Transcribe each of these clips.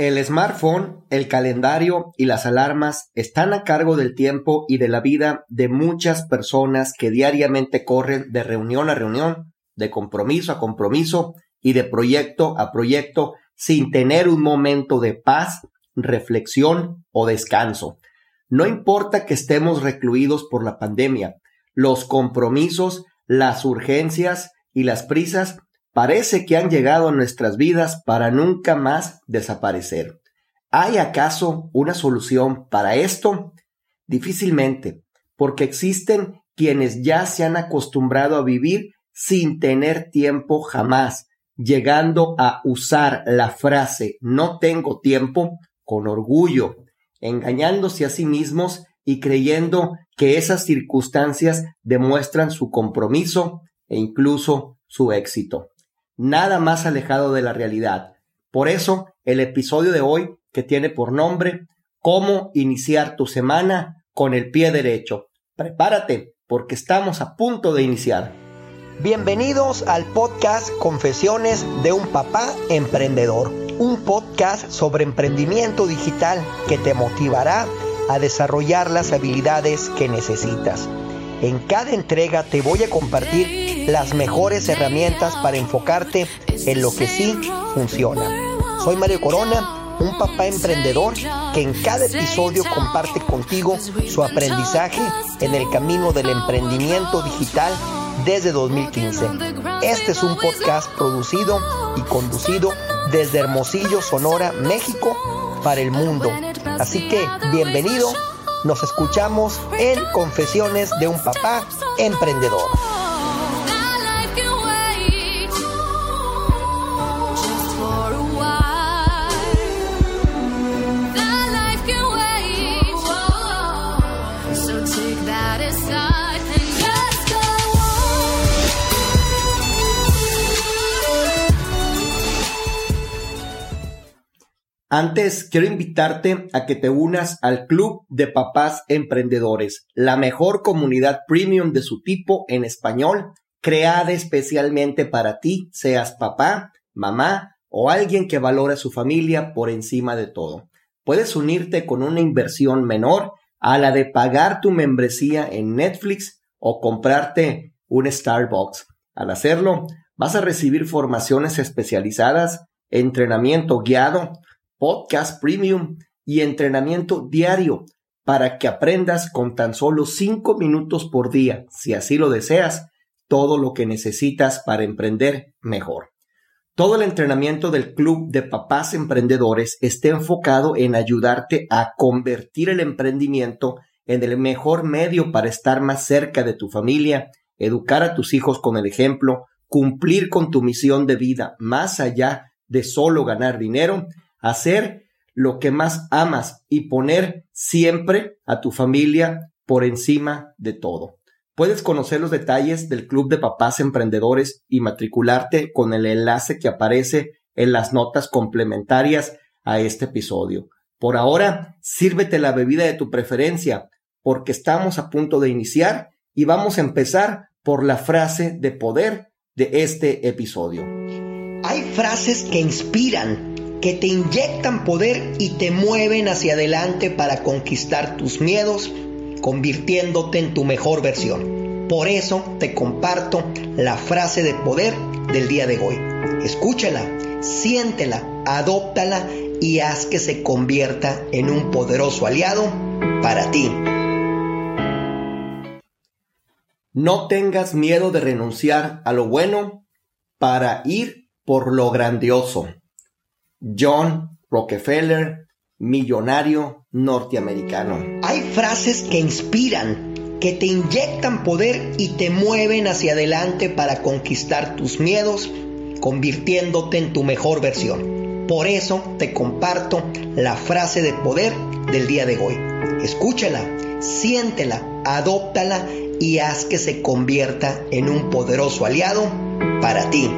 El smartphone, el calendario y las alarmas están a cargo del tiempo y de la vida de muchas personas que diariamente corren de reunión a reunión, de compromiso a compromiso y de proyecto a proyecto sin tener un momento de paz, reflexión o descanso. No importa que estemos recluidos por la pandemia, los compromisos, las urgencias y las prisas parece que han llegado a nuestras vidas para nunca más desaparecer. ¿Hay acaso una solución para esto? Difícilmente, porque existen quienes ya se han acostumbrado a vivir sin tener tiempo jamás, llegando a usar la frase no tengo tiempo con orgullo, engañándose a sí mismos y creyendo que esas circunstancias demuestran su compromiso e incluso su éxito nada más alejado de la realidad. Por eso, el episodio de hoy, que tiene por nombre Cómo iniciar tu semana con el pie derecho. Prepárate, porque estamos a punto de iniciar. Bienvenidos al podcast Confesiones de un papá emprendedor, un podcast sobre emprendimiento digital que te motivará a desarrollar las habilidades que necesitas. En cada entrega te voy a compartir las mejores herramientas para enfocarte en lo que sí funciona. Soy Mario Corona, un papá emprendedor que en cada episodio comparte contigo su aprendizaje en el camino del emprendimiento digital desde 2015. Este es un podcast producido y conducido desde Hermosillo, Sonora, México, para el mundo. Así que bienvenido, nos escuchamos en Confesiones de un Papá Emprendedor. Antes, quiero invitarte a que te unas al Club de Papás Emprendedores, la mejor comunidad premium de su tipo en español, creada especialmente para ti, seas papá, mamá o alguien que valora a su familia por encima de todo. Puedes unirte con una inversión menor a la de pagar tu membresía en Netflix o comprarte un Starbucks. Al hacerlo, vas a recibir formaciones especializadas, entrenamiento guiado, podcast premium y entrenamiento diario para que aprendas con tan solo 5 minutos por día, si así lo deseas, todo lo que necesitas para emprender mejor. Todo el entrenamiento del Club de Papás Emprendedores está enfocado en ayudarte a convertir el emprendimiento en el mejor medio para estar más cerca de tu familia, educar a tus hijos con el ejemplo, cumplir con tu misión de vida más allá de solo ganar dinero hacer lo que más amas y poner siempre a tu familia por encima de todo. Puedes conocer los detalles del Club de Papás Emprendedores y matricularte con el enlace que aparece en las notas complementarias a este episodio. Por ahora, sírvete la bebida de tu preferencia, porque estamos a punto de iniciar y vamos a empezar por la frase de poder de este episodio. Hay frases que inspiran que te inyectan poder y te mueven hacia adelante para conquistar tus miedos, convirtiéndote en tu mejor versión. Por eso te comparto la frase de poder del día de hoy. Escúchala, siéntela, adóptala y haz que se convierta en un poderoso aliado para ti. No tengas miedo de renunciar a lo bueno para ir por lo grandioso. John Rockefeller, millonario norteamericano. Hay frases que inspiran, que te inyectan poder y te mueven hacia adelante para conquistar tus miedos, convirtiéndote en tu mejor versión. Por eso te comparto la frase de poder del día de hoy. Escúchala, siéntela, adóptala y haz que se convierta en un poderoso aliado para ti.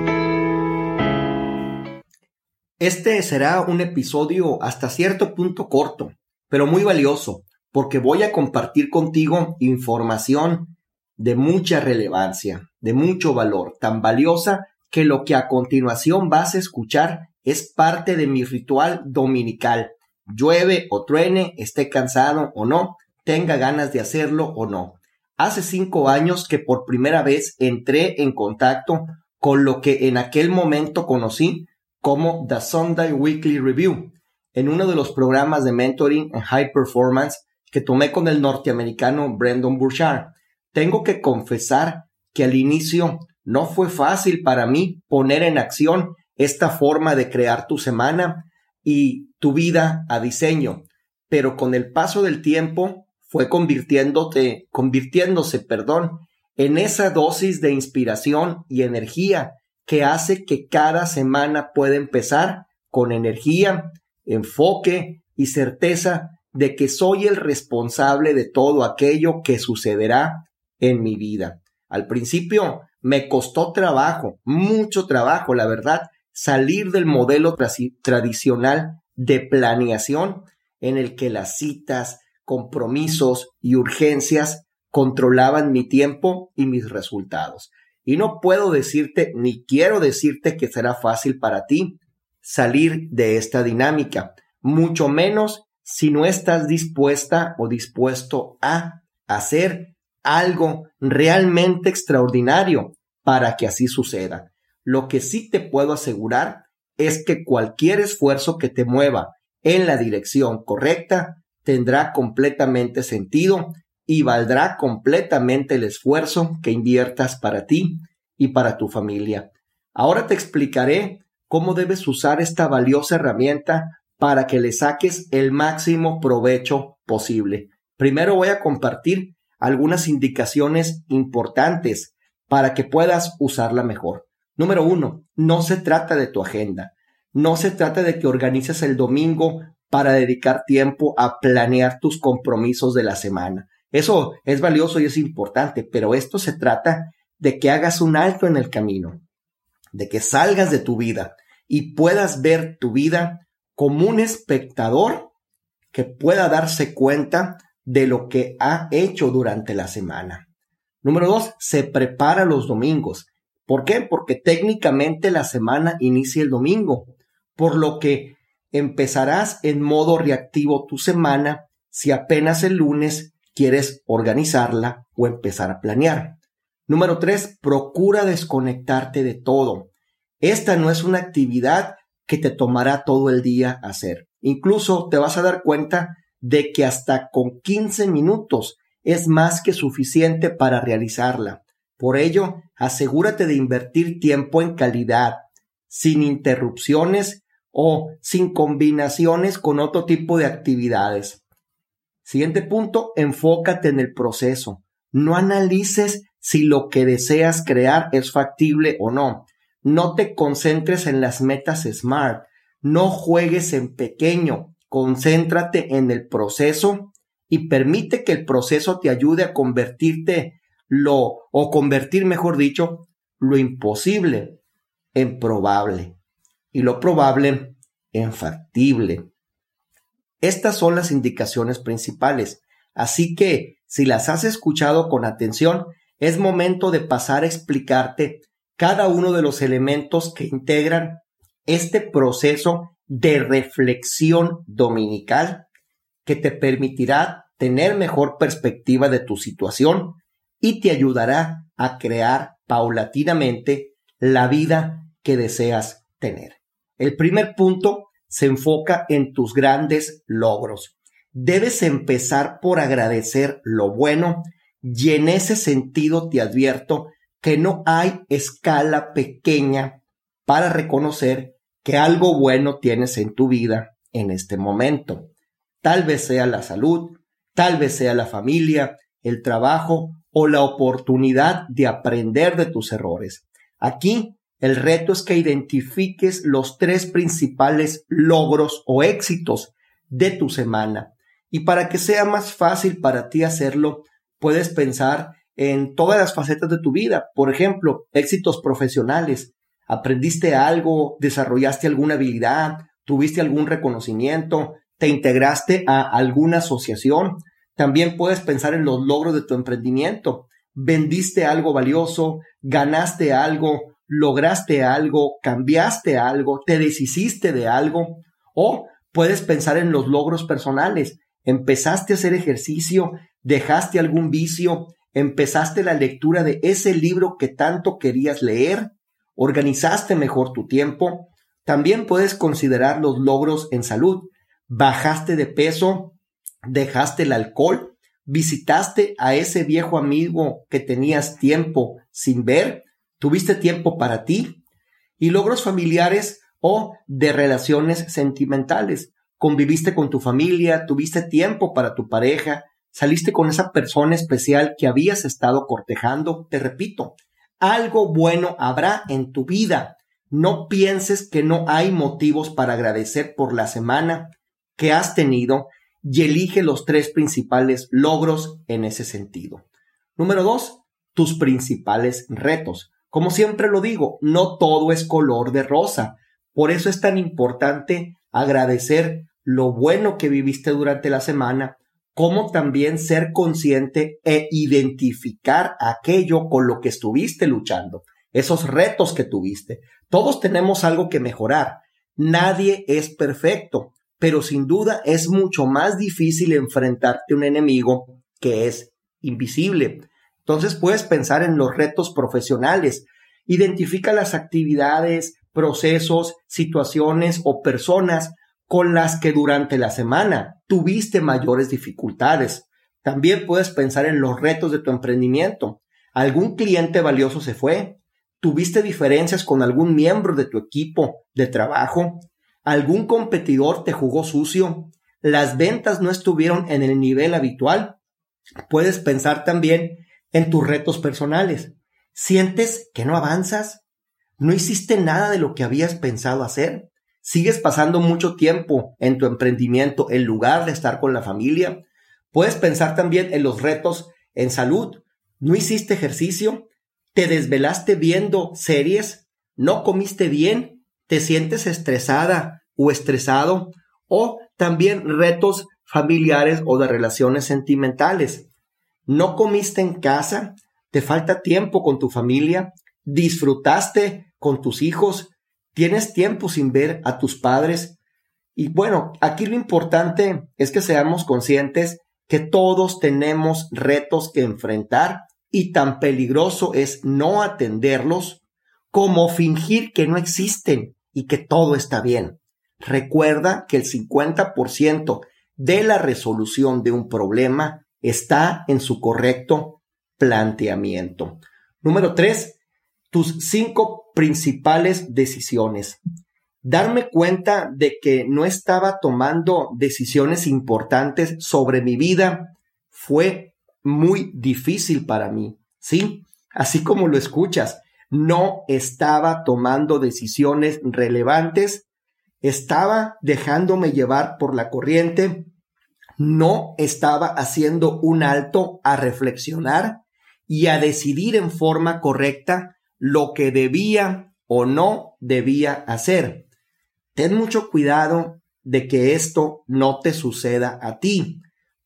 Este será un episodio hasta cierto punto corto, pero muy valioso, porque voy a compartir contigo información de mucha relevancia, de mucho valor, tan valiosa que lo que a continuación vas a escuchar es parte de mi ritual dominical. Llueve o truene, esté cansado o no, tenga ganas de hacerlo o no. Hace cinco años que por primera vez entré en contacto con lo que en aquel momento conocí como The Sunday Weekly Review, en uno de los programas de mentoring en high performance que tomé con el norteamericano Brandon Burchard. Tengo que confesar que al inicio no fue fácil para mí poner en acción esta forma de crear tu semana y tu vida a diseño, pero con el paso del tiempo fue convirtiéndose, perdón, en esa dosis de inspiración y energía que hace que cada semana pueda empezar con energía, enfoque y certeza de que soy el responsable de todo aquello que sucederá en mi vida. Al principio me costó trabajo, mucho trabajo, la verdad, salir del modelo tradicional de planeación en el que las citas, compromisos y urgencias controlaban mi tiempo y mis resultados. Y no puedo decirte, ni quiero decirte que será fácil para ti salir de esta dinámica, mucho menos si no estás dispuesta o dispuesto a hacer algo realmente extraordinario para que así suceda. Lo que sí te puedo asegurar es que cualquier esfuerzo que te mueva en la dirección correcta tendrá completamente sentido y valdrá completamente el esfuerzo que inviertas para ti y para tu familia. Ahora te explicaré cómo debes usar esta valiosa herramienta para que le saques el máximo provecho posible. Primero voy a compartir algunas indicaciones importantes para que puedas usarla mejor. Número uno, no se trata de tu agenda. No se trata de que organices el domingo para dedicar tiempo a planear tus compromisos de la semana. Eso es valioso y es importante, pero esto se trata de que hagas un alto en el camino, de que salgas de tu vida y puedas ver tu vida como un espectador que pueda darse cuenta de lo que ha hecho durante la semana. Número dos, se prepara los domingos. ¿Por qué? Porque técnicamente la semana inicia el domingo, por lo que empezarás en modo reactivo tu semana si apenas el lunes quieres organizarla o empezar a planear. Número tres, procura desconectarte de todo. Esta no es una actividad que te tomará todo el día hacer. Incluso te vas a dar cuenta de que hasta con 15 minutos es más que suficiente para realizarla. Por ello, asegúrate de invertir tiempo en calidad, sin interrupciones o sin combinaciones con otro tipo de actividades. Siguiente punto, enfócate en el proceso. No analices si lo que deseas crear es factible o no. No te concentres en las metas SMART. No juegues en pequeño. Concéntrate en el proceso y permite que el proceso te ayude a convertirte lo, o convertir, mejor dicho, lo imposible en probable y lo probable en factible. Estas son las indicaciones principales, así que si las has escuchado con atención, es momento de pasar a explicarte cada uno de los elementos que integran este proceso de reflexión dominical que te permitirá tener mejor perspectiva de tu situación y te ayudará a crear paulatinamente la vida que deseas tener. El primer punto se enfoca en tus grandes logros. Debes empezar por agradecer lo bueno y en ese sentido te advierto que no hay escala pequeña para reconocer que algo bueno tienes en tu vida en este momento. Tal vez sea la salud, tal vez sea la familia, el trabajo o la oportunidad de aprender de tus errores. Aquí el reto es que identifiques los tres principales logros o éxitos de tu semana. Y para que sea más fácil para ti hacerlo, puedes pensar en todas las facetas de tu vida. Por ejemplo, éxitos profesionales. Aprendiste algo, desarrollaste alguna habilidad, tuviste algún reconocimiento, te integraste a alguna asociación, también puedes pensar en los logros de tu emprendimiento. Vendiste algo valioso, ganaste algo, lograste algo, cambiaste algo, te deshiciste de algo. O puedes pensar en los logros personales. Empezaste a hacer ejercicio, dejaste algún vicio, empezaste la lectura de ese libro que tanto querías leer, organizaste mejor tu tiempo. También puedes considerar los logros en salud. Bajaste de peso, dejaste el alcohol, visitaste a ese viejo amigo que tenías tiempo sin ver, tuviste tiempo para ti y logros familiares o de relaciones sentimentales. Conviviste con tu familia, tuviste tiempo para tu pareja, saliste con esa persona especial que habías estado cortejando. Te repito, algo bueno habrá en tu vida. No pienses que no hay motivos para agradecer por la semana que has tenido y elige los tres principales logros en ese sentido. Número dos, tus principales retos. Como siempre lo digo, no todo es color de rosa. Por eso es tan importante agradecer lo bueno que viviste durante la semana, como también ser consciente e identificar aquello con lo que estuviste luchando, esos retos que tuviste. Todos tenemos algo que mejorar. Nadie es perfecto pero sin duda es mucho más difícil enfrentarte a un enemigo que es invisible. Entonces puedes pensar en los retos profesionales. Identifica las actividades, procesos, situaciones o personas con las que durante la semana tuviste mayores dificultades. También puedes pensar en los retos de tu emprendimiento. ¿Algún cliente valioso se fue? ¿Tuviste diferencias con algún miembro de tu equipo de trabajo? algún competidor te jugó sucio, las ventas no estuvieron en el nivel habitual, puedes pensar también en tus retos personales. ¿Sientes que no avanzas? ¿No hiciste nada de lo que habías pensado hacer? ¿Sigues pasando mucho tiempo en tu emprendimiento en lugar de estar con la familia? Puedes pensar también en los retos en salud. ¿No hiciste ejercicio? ¿Te desvelaste viendo series? ¿No comiste bien? te sientes estresada o estresado o también retos familiares o de relaciones sentimentales. No comiste en casa, te falta tiempo con tu familia, disfrutaste con tus hijos, tienes tiempo sin ver a tus padres. Y bueno, aquí lo importante es que seamos conscientes que todos tenemos retos que enfrentar y tan peligroso es no atenderlos como fingir que no existen y que todo está bien. Recuerda que el 50% de la resolución de un problema está en su correcto planteamiento. Número tres, tus cinco principales decisiones. Darme cuenta de que no estaba tomando decisiones importantes sobre mi vida fue muy difícil para mí. Sí, así como lo escuchas, no estaba tomando decisiones relevantes, estaba dejándome llevar por la corriente, no estaba haciendo un alto a reflexionar y a decidir en forma correcta lo que debía o no debía hacer. Ten mucho cuidado de que esto no te suceda a ti,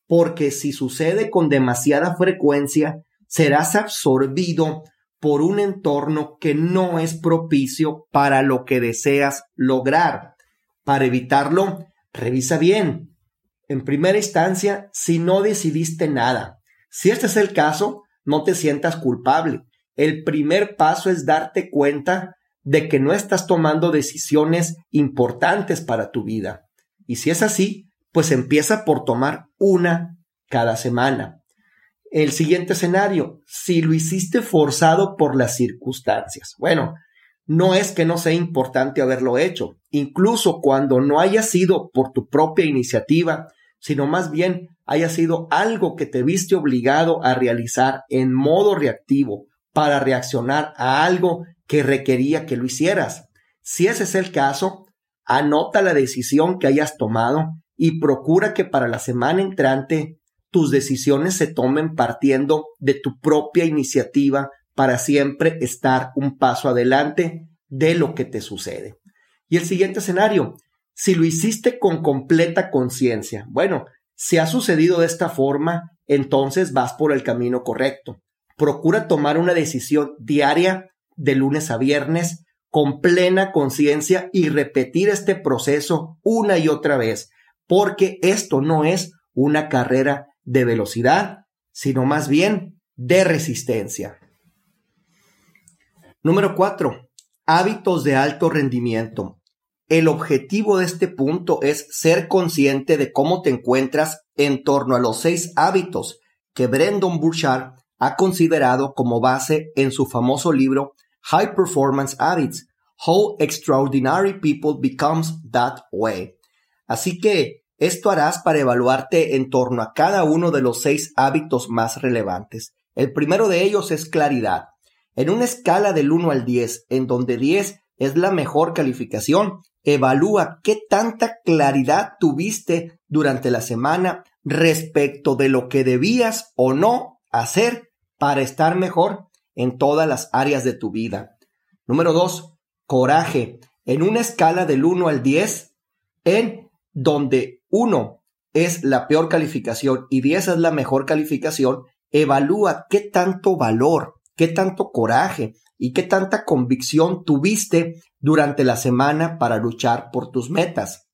porque si sucede con demasiada frecuencia, serás absorbido por un entorno que no es propicio para lo que deseas lograr. Para evitarlo, revisa bien. En primera instancia, si no decidiste nada. Si este es el caso, no te sientas culpable. El primer paso es darte cuenta de que no estás tomando decisiones importantes para tu vida. Y si es así, pues empieza por tomar una cada semana. El siguiente escenario, si lo hiciste forzado por las circunstancias. Bueno, no es que no sea importante haberlo hecho, incluso cuando no haya sido por tu propia iniciativa, sino más bien haya sido algo que te viste obligado a realizar en modo reactivo para reaccionar a algo que requería que lo hicieras. Si ese es el caso, anota la decisión que hayas tomado y procura que para la semana entrante tus decisiones se tomen partiendo de tu propia iniciativa para siempre estar un paso adelante de lo que te sucede. Y el siguiente escenario, si lo hiciste con completa conciencia, bueno, si ha sucedido de esta forma, entonces vas por el camino correcto. Procura tomar una decisión diaria de lunes a viernes con plena conciencia y repetir este proceso una y otra vez, porque esto no es una carrera de velocidad, sino más bien de resistencia. Número cuatro, hábitos de alto rendimiento. El objetivo de este punto es ser consciente de cómo te encuentras en torno a los seis hábitos que Brendan Burchard ha considerado como base en su famoso libro High Performance Habits, How Extraordinary People Becomes That Way. Así que esto harás para evaluarte en torno a cada uno de los seis hábitos más relevantes. El primero de ellos es claridad. En una escala del 1 al 10, en donde 10 es la mejor calificación, evalúa qué tanta claridad tuviste durante la semana respecto de lo que debías o no hacer para estar mejor en todas las áreas de tu vida. Número 2. Coraje. En una escala del 1 al 10, en donde 1 es la peor calificación y 10 es la mejor calificación, evalúa qué tanto valor, qué tanto coraje y qué tanta convicción tuviste durante la semana para luchar por tus metas.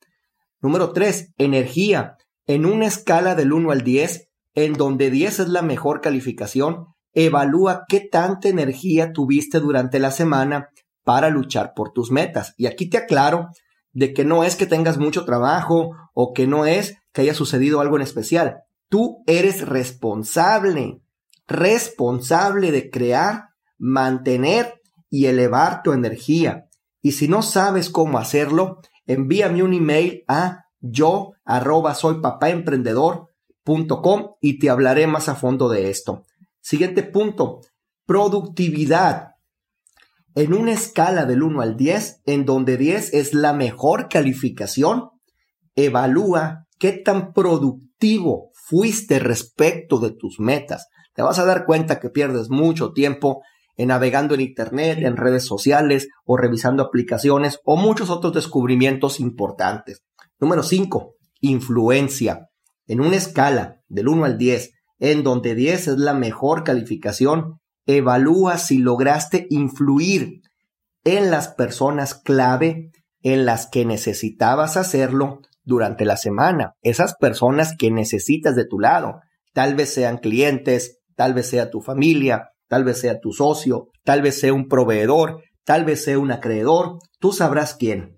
Número 3. Energía. En una escala del 1 al 10, en donde 10 es la mejor calificación, evalúa qué tanta energía tuviste durante la semana para luchar por tus metas. Y aquí te aclaro de que no es que tengas mucho trabajo o que no es que haya sucedido algo en especial. Tú eres responsable, responsable de crear, mantener y elevar tu energía. Y si no sabes cómo hacerlo, envíame un email a yo arroba soy y te hablaré más a fondo de esto. Siguiente punto, productividad. En una escala del 1 al 10, en donde 10 es la mejor calificación, evalúa qué tan productivo fuiste respecto de tus metas. Te vas a dar cuenta que pierdes mucho tiempo en navegando en Internet, en redes sociales o revisando aplicaciones o muchos otros descubrimientos importantes. Número 5. Influencia. En una escala del 1 al 10, en donde 10 es la mejor calificación, evalúa si lograste influir en las personas clave en las que necesitabas hacerlo durante la semana. Esas personas que necesitas de tu lado. Tal vez sean clientes, tal vez sea tu familia, tal vez sea tu socio, tal vez sea un proveedor, tal vez sea un acreedor, tú sabrás quién.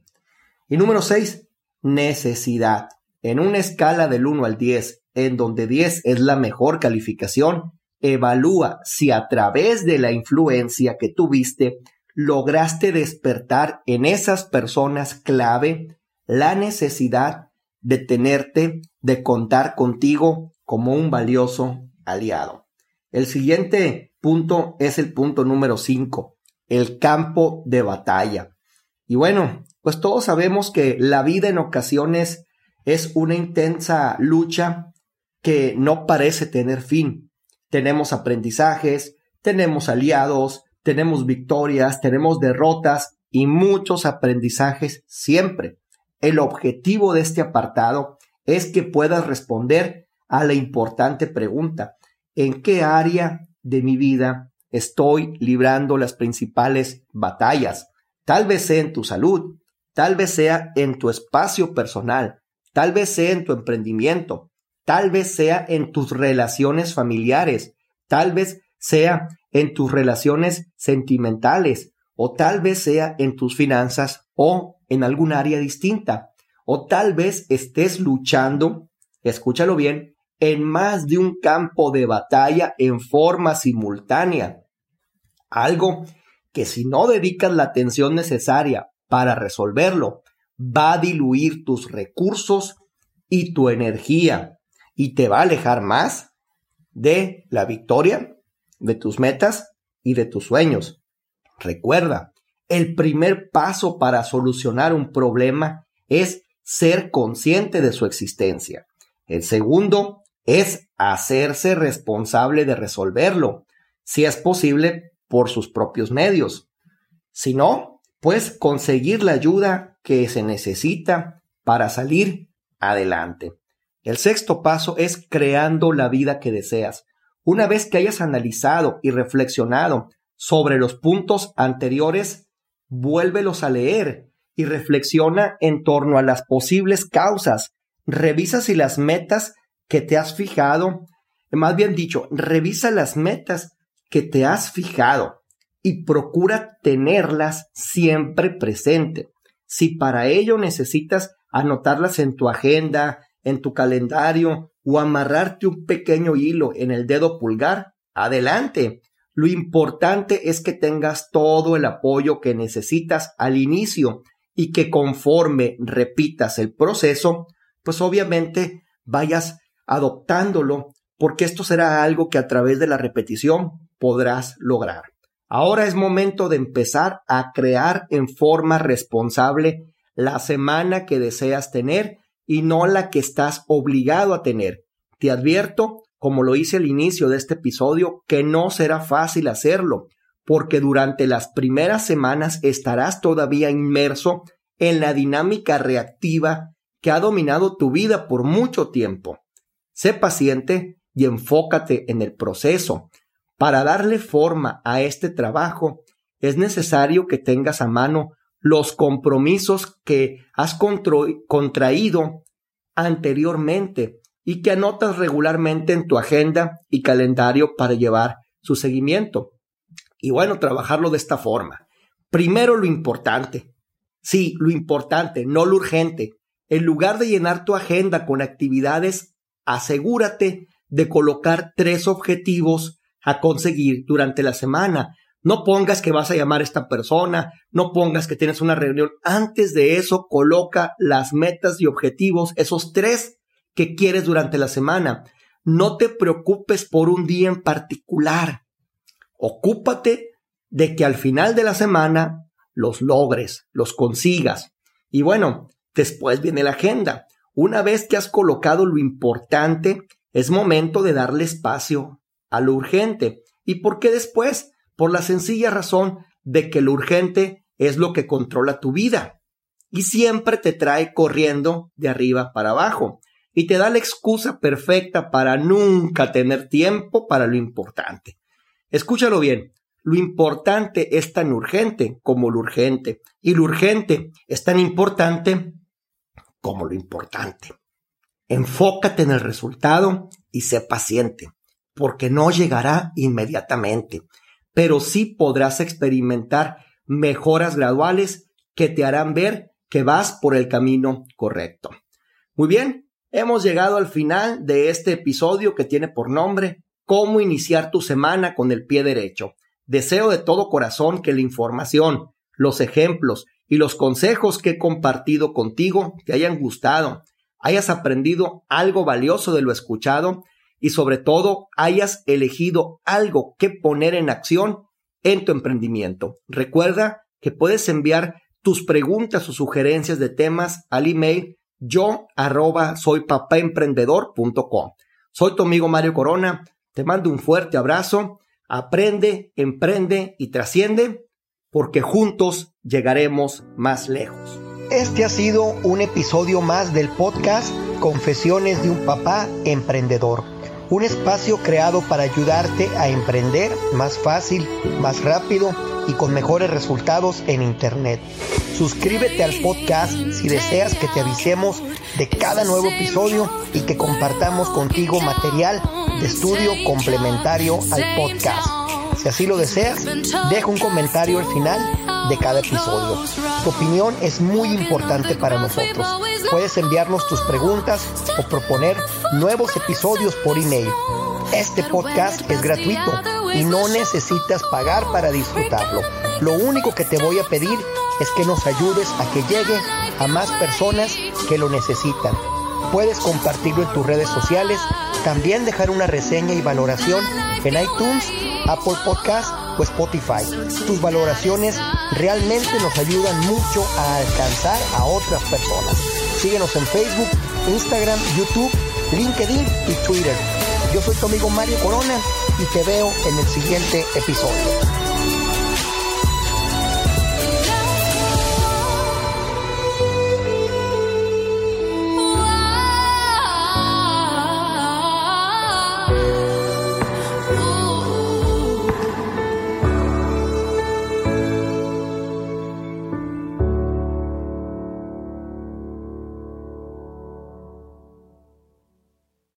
Y número 6, necesidad. En una escala del 1 al 10, en donde 10 es la mejor calificación, evalúa si a través de la influencia que tuviste lograste despertar en esas personas clave la necesidad de tenerte, de contar contigo como un valioso aliado. El siguiente punto es el punto número 5, el campo de batalla. Y bueno, pues todos sabemos que la vida en ocasiones es una intensa lucha que no parece tener fin. Tenemos aprendizajes, tenemos aliados, tenemos victorias, tenemos derrotas y muchos aprendizajes siempre. El objetivo de este apartado es que puedas responder a la importante pregunta, ¿en qué área de mi vida estoy librando las principales batallas? Tal vez sea en tu salud, tal vez sea en tu espacio personal, tal vez sea en tu emprendimiento, tal vez sea en tus relaciones familiares, tal vez sea en tus relaciones sentimentales, o tal vez sea en tus finanzas o en algún área distinta, o tal vez estés luchando, escúchalo bien, en más de un campo de batalla en forma simultánea. Algo que si no dedicas la atención necesaria para resolverlo, va a diluir tus recursos y tu energía y te va a alejar más de la victoria, de tus metas y de tus sueños. Recuerda, el primer paso para solucionar un problema es ser consciente de su existencia. El segundo es hacerse responsable de resolverlo, si es posible, por sus propios medios. Si no, pues conseguir la ayuda que se necesita para salir adelante. El sexto paso es creando la vida que deseas. Una vez que hayas analizado y reflexionado sobre los puntos anteriores, vuélvelos a leer y reflexiona en torno a las posibles causas. Revisa si las metas que te has fijado, más bien dicho, revisa las metas que te has fijado y procura tenerlas siempre presente. Si para ello necesitas anotarlas en tu agenda, en tu calendario o amarrarte un pequeño hilo en el dedo pulgar, adelante. Lo importante es que tengas todo el apoyo que necesitas al inicio y que conforme repitas el proceso, pues obviamente vayas adoptándolo, porque esto será algo que a través de la repetición podrás lograr. Ahora es momento de empezar a crear en forma responsable la semana que deseas tener y no la que estás obligado a tener. Te advierto, como lo hice al inicio de este episodio, que no será fácil hacerlo, porque durante las primeras semanas estarás todavía inmerso en la dinámica reactiva que ha dominado tu vida por mucho tiempo. Sé paciente y enfócate en el proceso. Para darle forma a este trabajo, es necesario que tengas a mano los compromisos que has contraído anteriormente y que anotas regularmente en tu agenda y calendario para llevar su seguimiento. Y bueno, trabajarlo de esta forma. Primero lo importante. Sí, lo importante, no lo urgente. En lugar de llenar tu agenda con actividades, asegúrate de colocar tres objetivos a conseguir durante la semana no pongas que vas a llamar a esta persona, no pongas que tienes una reunión. Antes de eso, coloca las metas y objetivos, esos tres que quieres durante la semana. No te preocupes por un día en particular. Ocúpate de que al final de la semana los logres, los consigas. Y bueno, después viene la agenda. Una vez que has colocado lo importante, es momento de darle espacio a lo urgente. ¿Y por qué después? por la sencilla razón de que lo urgente es lo que controla tu vida y siempre te trae corriendo de arriba para abajo y te da la excusa perfecta para nunca tener tiempo para lo importante. Escúchalo bien, lo importante es tan urgente como lo urgente y lo urgente es tan importante como lo importante. Enfócate en el resultado y sé paciente, porque no llegará inmediatamente pero sí podrás experimentar mejoras graduales que te harán ver que vas por el camino correcto. Muy bien, hemos llegado al final de este episodio que tiene por nombre Cómo iniciar tu semana con el pie derecho. Deseo de todo corazón que la información, los ejemplos y los consejos que he compartido contigo te hayan gustado, hayas aprendido algo valioso de lo escuchado y sobre todo hayas elegido algo que poner en acción en tu emprendimiento. Recuerda que puedes enviar tus preguntas o sugerencias de temas al email yo arroba soy Soy tu amigo Mario Corona. Te mando un fuerte abrazo. Aprende, emprende y trasciende porque juntos llegaremos más lejos. Este ha sido un episodio más del podcast Confesiones de un papá emprendedor un espacio creado para ayudarte a emprender más fácil, más rápido y con mejores resultados en Internet. Suscríbete al podcast si deseas que te avisemos de cada nuevo episodio y que compartamos contigo material de estudio complementario al podcast. Si así lo deseas, deja un comentario al final de cada episodio. Tu opinión es muy importante para nosotros. Puedes enviarnos tus preguntas o proponer nuevos episodios por email. Este podcast es gratuito y no necesitas pagar para disfrutarlo. Lo único que te voy a pedir es que nos ayudes a que llegue a más personas que lo necesitan. Puedes compartirlo en tus redes sociales, también dejar una reseña y valoración en iTunes, Apple Podcast o Spotify. Tus valoraciones realmente nos ayudan mucho a alcanzar a otras personas. Síguenos en Facebook, Instagram, YouTube, LinkedIn y Twitter. Yo soy tu amigo Mario Corona y te veo en el siguiente episodio.